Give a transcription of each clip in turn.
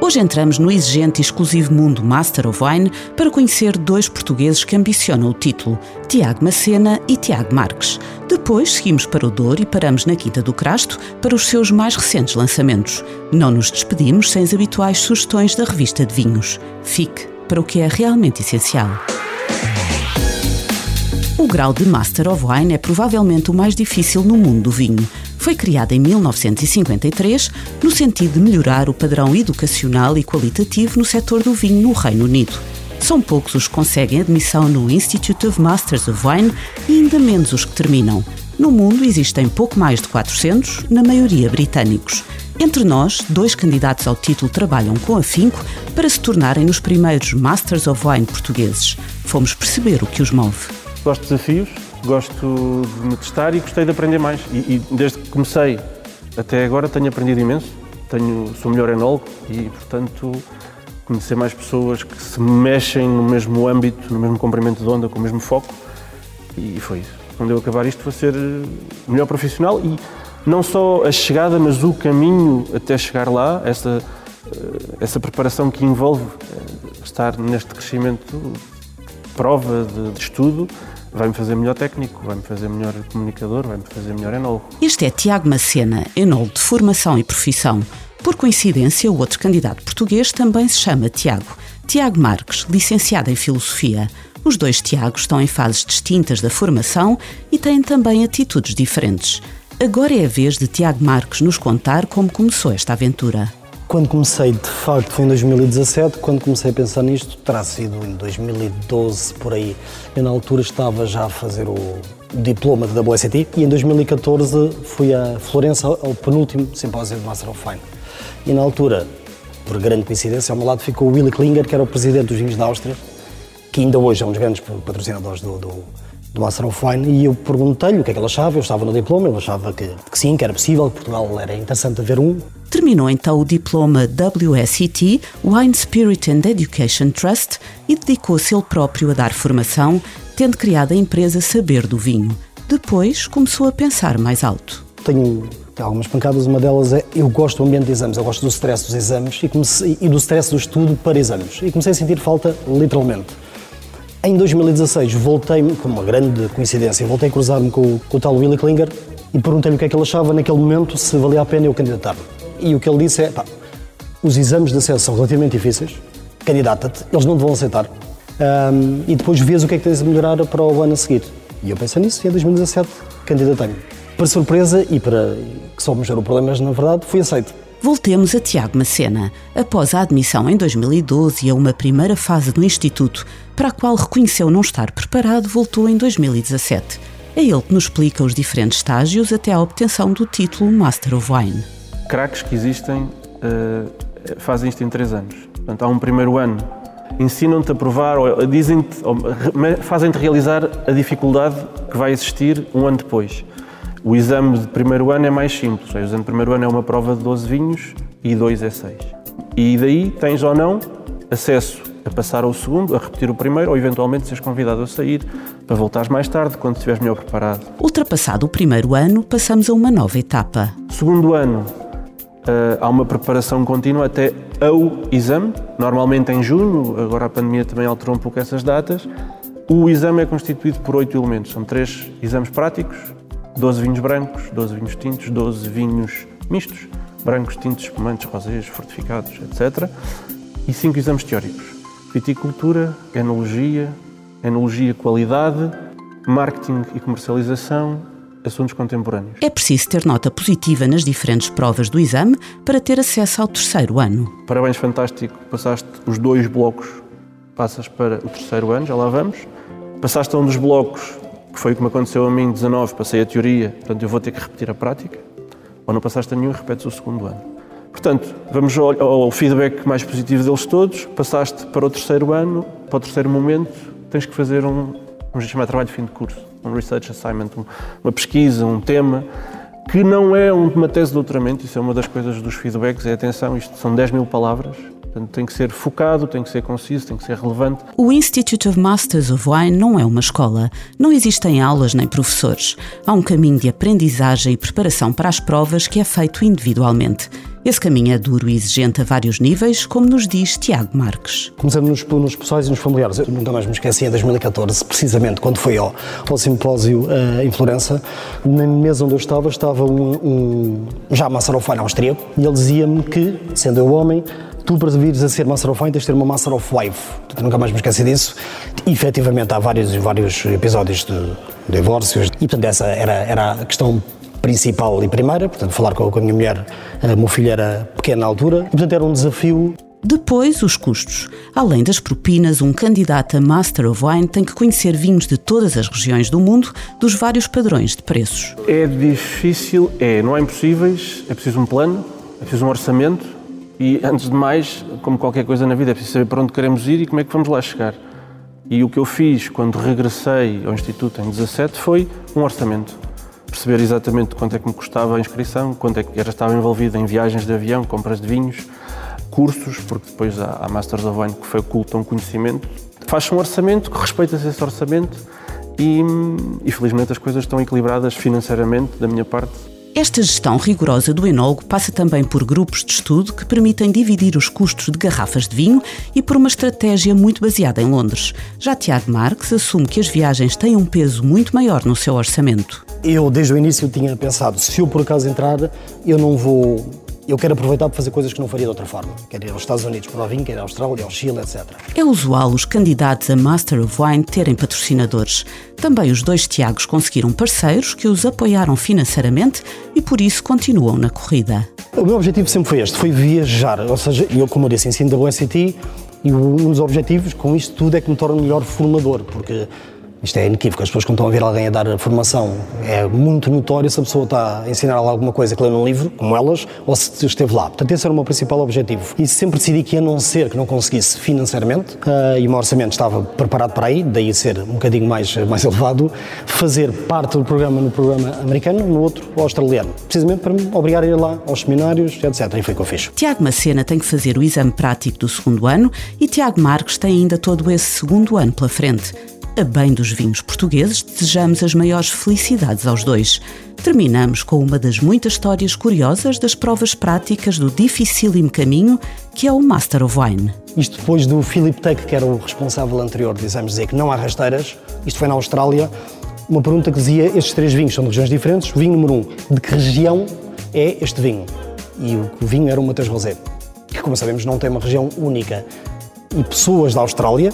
Hoje entramos no exigente e exclusivo mundo Master of Wine para conhecer dois portugueses que ambicionam o título, Tiago Macena e Tiago Marques. Depois seguimos para o Douro e paramos na Quinta do Crasto para os seus mais recentes lançamentos. Não nos despedimos sem as habituais sugestões da revista de vinhos. Fique para o que é realmente essencial. O grau de Master of Wine é provavelmente o mais difícil no mundo do vinho foi criada em 1953 no sentido de melhorar o padrão educacional e qualitativo no setor do vinho no Reino Unido. São poucos os que conseguem admissão no Institute of Masters of Wine e ainda menos os que terminam. No mundo existem pouco mais de 400, na maioria britânicos. Entre nós, dois candidatos ao título trabalham com afinco para se tornarem os primeiros Masters of Wine portugueses. Fomos perceber o que os move. Gosto de desafios, gosto de me testar e gostei de aprender mais. E, e, desde que comecei até agora tenho aprendido imenso. Tenho, sou melhor enólogo e, portanto, conhecer mais pessoas que se mexem no mesmo âmbito, no mesmo comprimento de onda, com o mesmo foco. E foi isso. Quando eu acabar isto, vou ser melhor profissional e não só a chegada, mas o caminho até chegar lá, essa, essa preparação que envolve eh, estar neste crescimento, prova de, de estudo, vai-me fazer melhor técnico, vai-me fazer melhor comunicador, vai-me fazer melhor enólogo. Este é Tiago Macena, enólogo de formação e profissão. Por coincidência, o outro candidato português também se chama Tiago. Tiago Marques, licenciado em Filosofia. Os dois Tiagos estão em fases distintas da formação e têm também atitudes diferentes. Agora é a vez de Tiago Marques nos contar como começou esta aventura. Quando comecei, de facto, foi em 2017, quando comecei a pensar nisto, terá sido em 2012, por aí. Eu, na altura, estava já a fazer o diploma de WSET e em 2014 fui a Florença ao penúltimo simpósio de Master of Fine. E na altura, por grande coincidência, ao meu lado ficou o Willy Klinger, que era o presidente dos vinhos da Áustria, que ainda hoje é um dos grandes patrocinadores do, do, do Master of Wine, e eu perguntei-lhe o que é que ele achava, eu estava no diploma, ele achava que, que sim, que era possível, que Portugal era interessante haver um, Terminou então o diploma WSET, Wine Spirit and Education Trust, e dedicou-se ele próprio a dar formação, tendo criado a empresa Saber do Vinho. Depois começou a pensar mais alto. Tenho algumas pancadas, uma delas é eu gosto do ambiente de exames, eu gosto do stress dos exames e, comecei, e do stress do estudo para exames. E comecei a sentir falta, literalmente. Em 2016 voltei, com uma grande coincidência, voltei a cruzar-me com, com o tal Willy Klinger e perguntei-lhe o que é que ele achava naquele momento, se valia a pena eu candidatar-me e o que ele disse é: pá, os exames de acesso são relativamente difíceis, candidata-te, eles não te vão aceitar. Um, e depois vês o que é que tens a melhorar para o ano a seguir. E eu pensei nisso e em 2017 candidatei-me. Para surpresa e para que só me gerou problemas, na verdade, fui aceito. Voltemos a Tiago Macena. Após a admissão em 2012 e a uma primeira fase no Instituto, para a qual reconheceu não estar preparado, voltou em 2017. É ele que nos explica os diferentes estágios até à obtenção do título Master of Wine craques que existem uh, fazem isto em três anos. Portanto, há um primeiro ano, ensinam-te a provar, ou dizem-te, fazem-te realizar a dificuldade que vai existir um ano depois. O exame de primeiro ano é mais simples. O exame de primeiro ano é uma prova de 12 vinhos e dois é 6. E daí tens ou não acesso a passar ao segundo, a repetir o primeiro ou eventualmente seres convidado a sair para voltares mais tarde, quando estiveres melhor preparado. Ultrapassado o primeiro ano, passamos a uma nova etapa. Segundo ano, Uh, há uma preparação contínua até ao exame, normalmente em junho, agora a pandemia também alterou um pouco essas datas. O exame é constituído por oito elementos, são três exames práticos, 12 vinhos brancos, 12 vinhos tintos, 12 vinhos mistos, brancos, tintos, espumantes, rosés, fortificados, etc. E cinco exames teóricos, viticultura, enologia, enologia qualidade, marketing e comercialização, assuntos contemporâneos. É preciso ter nota positiva nas diferentes provas do exame para ter acesso ao terceiro ano. Parabéns, fantástico. Passaste os dois blocos, passas para o terceiro ano, já lá vamos. Passaste a um dos blocos, que foi o que me aconteceu a mim, 19, passei a teoria, portanto eu vou ter que repetir a prática. Ou não passaste a nenhum, repetes o segundo ano. Portanto, vamos ao, ao feedback mais positivo deles todos. Passaste para o terceiro ano, para o terceiro momento, tens que fazer um, vamos chamar de trabalho de fim de curso, um research assignment, uma pesquisa, um tema, que não é uma tese de doutoramento, isso é uma das coisas dos feedbacks, é atenção, isto são 10 mil palavras, Portanto, tem que ser focado, tem que ser conciso, tem que ser relevante. O Institute of Masters of Wine não é uma escola. Não existem aulas nem professores. Há um caminho de aprendizagem e preparação para as provas que é feito individualmente. Esse caminho é duro e exigente a vários níveis, como nos diz Tiago Marques. Começando nos, nos pessoais e nos familiares. Eu nunca mais me esqueci, em 2014, precisamente, quando foi ao, ao simpósio uh, em Florença, na mesa onde eu estava, estava um, um já Master of Wine austríaco, e ele dizia-me que, sendo eu homem, tu para vires a ser Master of tens de ter uma Master of nunca mais me esqueci disso. E, efetivamente há vários, vários episódios de divórcios e portanto essa era, era a questão principal e primeira, portanto falar com a minha mulher, o meu filho era pequeno na altura, e, portanto era um desafio depois, os custos. Além das propinas, um candidato a Master of Wine tem que conhecer vinhos de todas as regiões do mundo, dos vários padrões de preços. É difícil, é, não há impossíveis, é preciso um plano, é preciso um orçamento, e antes de mais, como qualquer coisa na vida, é preciso saber para onde queremos ir e como é que vamos lá chegar. E o que eu fiz quando regressei ao Instituto em 17 foi um orçamento. Perceber exatamente quanto é que me custava a inscrição, quanto é que era, estava envolvido em viagens de avião, compras de vinhos, cursos, porque depois há, há Masters of Wine que facultam conhecimento. Faz-se um orçamento, que respeita-se esse orçamento e, e felizmente as coisas estão equilibradas financeiramente da minha parte esta gestão rigorosa do enólogo passa também por grupos de estudo que permitem dividir os custos de garrafas de vinho e por uma estratégia muito baseada em Londres. Já Tiago Marques assume que as viagens têm um peso muito maior no seu orçamento. Eu, desde o início, tinha pensado: se eu por acaso entrar, eu não vou eu quero aproveitar para fazer coisas que não faria de outra forma. Quero ir aos Estados Unidos para o vinho, quero ir à Austrália, ao Chile, etc. É usual os candidatos a Master of Wine terem patrocinadores. Também os dois Tiagos conseguiram parceiros que os apoiaram financeiramente e por isso continuam na corrida. O meu objetivo sempre foi este, foi viajar. Ou seja, eu, como eu disse, ensino da USCT e um dos objetivos com isto tudo é que me torne melhor formador, porque isto é inequívoco, as pessoas quando estão a ver alguém a dar formação, é muito notório se a pessoa está a ensinar alguma coisa que lê num livro, como elas, ou se esteve lá. Portanto, esse era o meu principal objetivo. E sempre decidi que, a não ser que não conseguisse financeiramente, uh, e o meu orçamento estava preparado para aí, daí ser um bocadinho mais, mais elevado, fazer parte do programa no programa americano, no outro australiano. Precisamente para me obrigar a ir lá aos seminários, etc. E foi o que eu fiz. Tiago Macena tem que fazer o exame prático do segundo ano e Tiago Marques tem ainda todo esse segundo ano pela frente. A bem dos vinhos portugueses, desejamos as maiores felicidades aos dois. Terminamos com uma das muitas histórias curiosas das provas práticas do dificílimo caminho que é o Master of Wine. Isto depois do Philip Tuck, que era o responsável anterior exames, dizer que não há rasteiras, isto foi na Austrália, uma pergunta que dizia: estes três vinhos são de regiões diferentes. Vinho número um, de que região é este vinho? E o vinho era o Mateus Rosé, que, como sabemos, não tem uma região única. E pessoas da Austrália,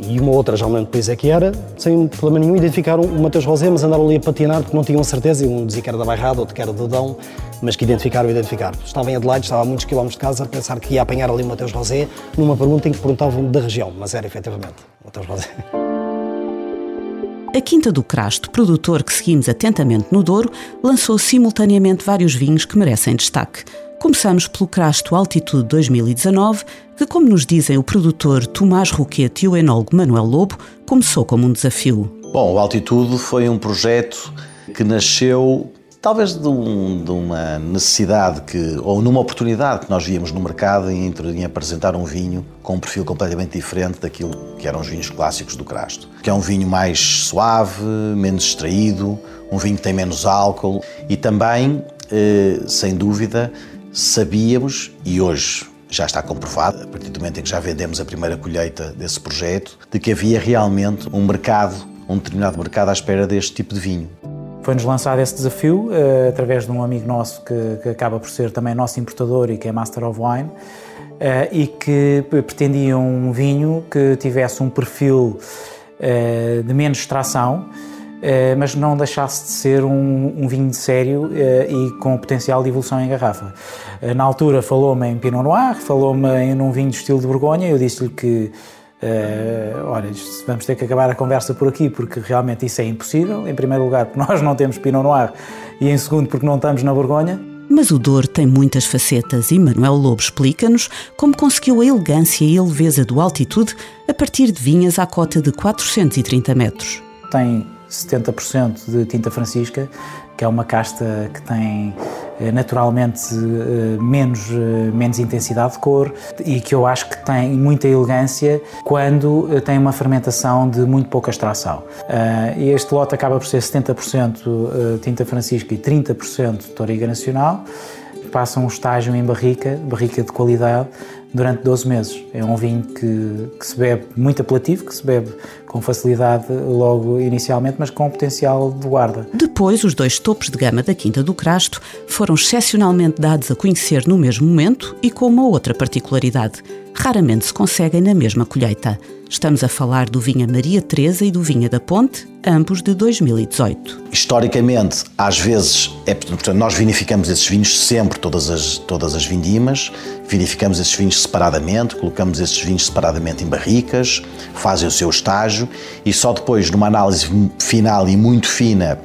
e uma outra, já não lembro que país é que era, sem problema nenhum, identificaram o Mateus Rosé, mas andaram ali a patinar porque não tinham certeza, e um dizia que era da Bairrada, outro que era do Dão, mas que identificaram, identificaram. Estava em Adelaide, estava a muitos quilómetros de casa, a pensar que ia apanhar ali o Mateus Rosé, numa pergunta em que perguntavam da região, mas era efetivamente Mateus Rosé. A Quinta do Crasto, produtor que seguimos atentamente no Douro, lançou simultaneamente vários vinhos que merecem destaque. Começamos pelo Crasto Altitude 2019, que, como nos dizem o produtor Tomás Roquete e o enólogo Manuel Lobo, começou como um desafio. Bom, o Altitude foi um projeto que nasceu talvez de, um, de, uma necessidade que, ou numa oportunidade que nós víamos no mercado em, em, apresentar um vinho com um perfil completamente diferente daquilo que eram os vinhos clássicos do Crasto. Que é um vinho mais suave, menos extraído, um vinho que tem menos álcool e também, eh, sem dúvida, sabíamos, e hoje já está comprovado, a partir do momento em que já vendemos a primeira colheita desse projeto, de que havia realmente um mercado, um determinado mercado à espera deste tipo de vinho. Foi-nos lançado esse desafio uh, através de um amigo nosso que, que, acaba por ser também nosso importador e que é Master of Wine, uh, e que pretendia um vinho que tivesse um perfil uh, de menos extração, eh, mas não deixasse de ser um, um vinho sério eh, e com potencial de evolução em garrafa. Eh, na altura falou-me em Pinot Noir, falou-me em um vinho de estilo de Borgonha, eu disse-lhe que Uh, olha, vamos ter que acabar a conversa por aqui porque realmente isso é impossível. Em primeiro lugar, porque nós não temos Pinot Noir e em segundo, porque não estamos na Borgonha. Mas o Douro tem muitas facetas e Manuel Lobo explica-nos como conseguiu a elegância e a leveza do altitude a partir de vinhas à cota de 430 metros. tem 70% de tinta francisca, que é uma casta que tem eh, naturalmente eh, menos, eh, menos intensidade de cor e que eu acho que tem muita elegância quando tem uma fermentação de muito pouca extração. Este lote acaba por ser 70% tinta francisca e 30% Toriga Nacional. Passa um estágio em barrica, barrica de qualidade, durante 12 meses. É um vinho que, que, se bebe muito apelativo, que se bebe com facilidade logo inicialmente, mas com potencial de guarda. Depois, os dois topos de gama da Quinta do Crasto foram excepcionalmente dados a conhecer no mesmo momento e com uma outra particularidade. Raramente se conseguem na mesma colheita. Estamos a falar do Vinha Maria Teresa e do Vinha da Ponte, ambos de 2018. Historicamente, às vezes, é, portanto, nós vinificamos esses vinhos sempre, todas as, todas as vindimas, vinificamos esses vinhos separadamente, colocamos esses vinhos separadamente em barricas, fazem o seu estágio e só depois, numa análise final e muito fina,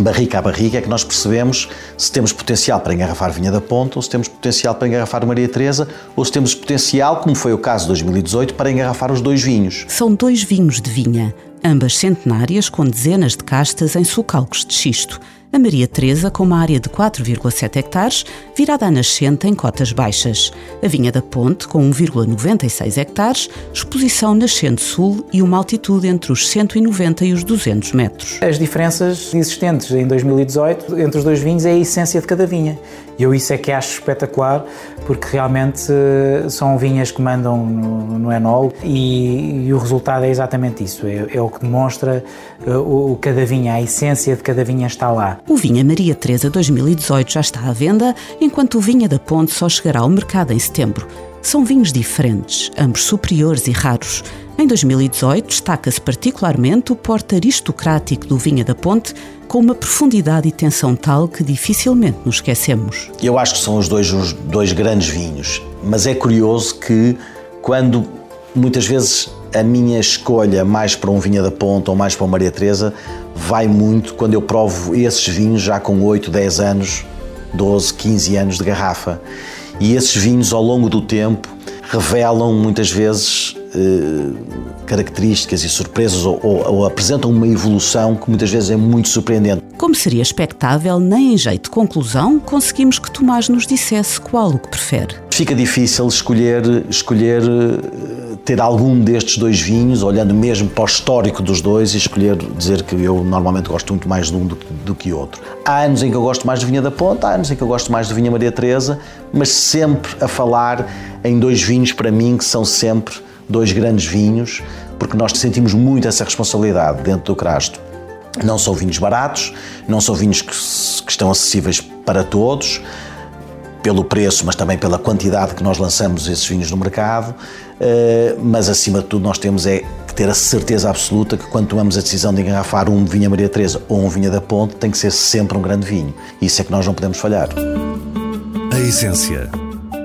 barrica a barrica, é que nós percebemos se temos potencial para engarrafar Vinha da Ponta ou se temos potencial para engarrafar Maria Teresa ou se temos potencial, como foi o caso de 2018, para engarrafar os dois vinhos. São dois vinhos de vinha, ambas centenárias com dezenas de castas em sulcalcos de xisto a Maria Teresa com uma área de 4,7 hectares, virada à nascente em cotas baixas. A Vinha da Ponte com 1,96 hectares, exposição nascente sul e uma altitude entre os 190 e os 200 metros. As diferenças existentes em 2018 entre os dois vinhos é a essência de cada vinha. E eu isso é que acho espetacular, porque realmente eh, são vinhas que mandam no, no enol e, e, o resultado é exatamente isso. É, é o que demonstra uh, o, cada vinha, a essência de cada vinha está lá. O Vinha Maria Teresa 2018 já está à venda, enquanto o Vinha da Ponte só chegará ao mercado em setembro. São vinhos diferentes, ambos superiores e raros. Em 2018 destaca-se particularmente o porte aristocrático do Vinha da Ponte, com uma profundidade e tensão tal que dificilmente nos esquecemos. Eu acho que são os dois, os dois grandes vinhos, mas é curioso que quando muitas vezes a minha escolha mais para um Vinha da Ponta ou mais para uma Maria Teresa vai muito quando eu provo esses vinhos já com 8, 10 anos, 12, 15 anos de garrafa. E esses vinhos ao longo do tempo revelam muitas vezes eh, características e surpresas ou, ou, ou, apresentam uma evolução que muitas vezes é muito surpreendente. Como seria expectável, nem em jeito de conclusão conseguimos que Tomás nos dissesse qual o que prefere. Fica difícil escolher, escolher eh, ter algum destes dois vinhos, olhando mesmo para o histórico dos dois e escolher dizer que eu normalmente gosto muito mais de um do, do que outro. Há anos em que eu gosto mais de Vinha da Ponta, há anos em que eu gosto mais de Vinha Maria Teresa, mas sempre a falar em dois vinhos para mim que são sempre dois grandes vinhos, porque nós sentimos muito essa responsabilidade dentro do Crasto. Não são vinhos baratos, não são vinhos que, que estão acessíveis para todos, pelo preço, mas também pela quantidade que nós lançamos esses vinhos no mercado, eh, mas acima de tudo nós temos é que ter a certeza absoluta que quando tomamos a decisão de engarrafar um Vinha Maria Teresa ou um Vinha da Ponte, tem que ser sempre um grande vinho. Isso é que nós não podemos falhar. A essência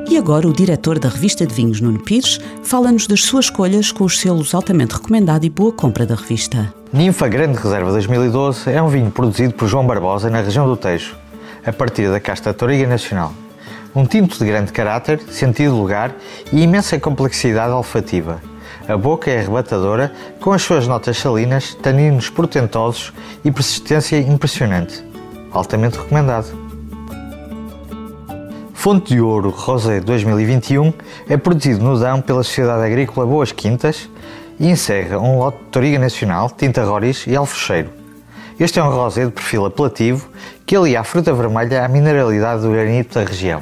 e agora o diretor da revista de vinhos, Nuno Pires, fala-nos das suas escolhas com os selos altamente recomendado e boa compra da revista. Ninfa Grande Reserva 2012 é um vinho produzido por João Barbosa na região do Tejo, a partir da casta Toriga Nacional. Um tinto de grande caráter, sentido lugar e imensa complexidade olfativa. A boca é arrebatadora, com as suas notas salinas, taninos portentosos e persistência impressionante. Altamente recomendado. Fonte de Ouro Rosé 2021 é produzido no Dão pela Sociedade Agrícola Boas Quintas e encerra um lote de Toriga Nacional, Tinta Roriz e Alfecheiro. Este é um rosé de perfil apelativo que alia a fruta vermelha à mineralidade do granito da região.